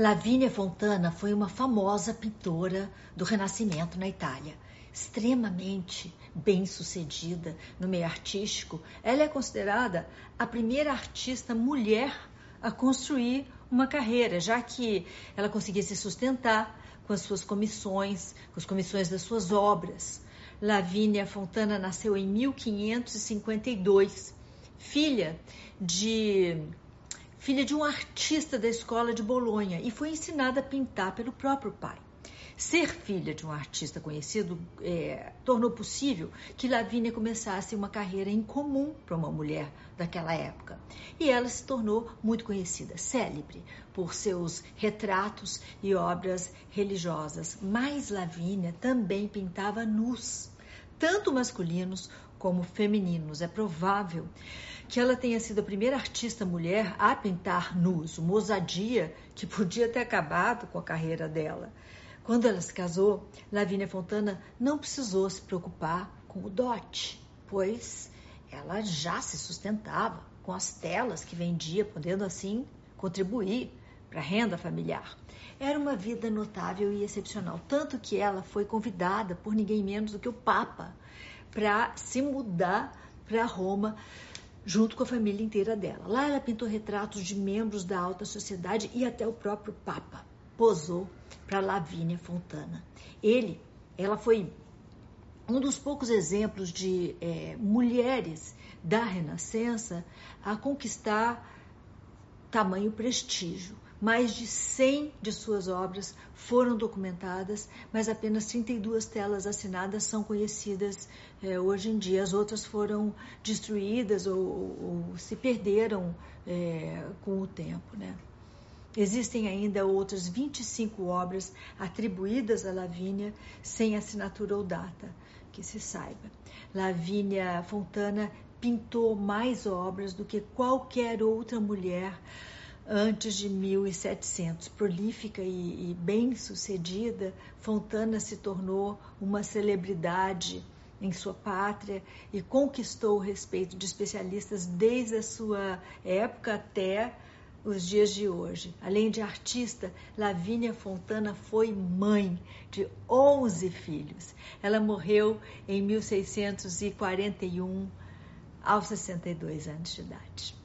Lavínia Fontana foi uma famosa pintora do Renascimento na Itália. Extremamente bem-sucedida no meio artístico, ela é considerada a primeira artista mulher a construir uma carreira, já que ela conseguia se sustentar com as suas comissões, com as comissões das suas obras. Lavínia Fontana nasceu em 1552, filha de filha de um artista da escola de Bolonha e foi ensinada a pintar pelo próprio pai. Ser filha de um artista conhecido é, tornou possível que Lavínia começasse uma carreira incomum para uma mulher daquela época. E ela se tornou muito conhecida, célebre por seus retratos e obras religiosas. Mas Lavínia também pintava nus, tanto masculinos como femininos. É provável que ela tenha sido a primeira artista mulher a pintar nus, uma ousadia que podia ter acabado com a carreira dela. Quando ela se casou, Lavínia Fontana não precisou se preocupar com o dote, pois ela já se sustentava com as telas que vendia, podendo assim contribuir para a renda familiar. Era uma vida notável e excepcional, tanto que ela foi convidada por ninguém menos do que o Papa para se mudar para Roma junto com a família inteira dela. Lá ela pintou retratos de membros da alta sociedade e até o próprio Papa posou para Lavínia Fontana. Ele, ela foi um dos poucos exemplos de é, mulheres da Renascença a conquistar tamanho prestígio. Mais de 100 de suas obras foram documentadas, mas apenas 32 telas assinadas são conhecidas é, hoje em dia. As outras foram destruídas ou, ou se perderam é, com o tempo. Né? Existem ainda outras 25 obras atribuídas a Lavínia sem assinatura ou data, que se saiba. Lavínia Fontana pintou mais obras do que qualquer outra mulher antes de 1700. Prolífica e, e bem-sucedida, Fontana se tornou uma celebridade em sua pátria e conquistou o respeito de especialistas desde a sua época até os dias de hoje. Além de artista, Lavínia Fontana foi mãe de 11 filhos. Ela morreu em 1641 aos 62 anos de idade.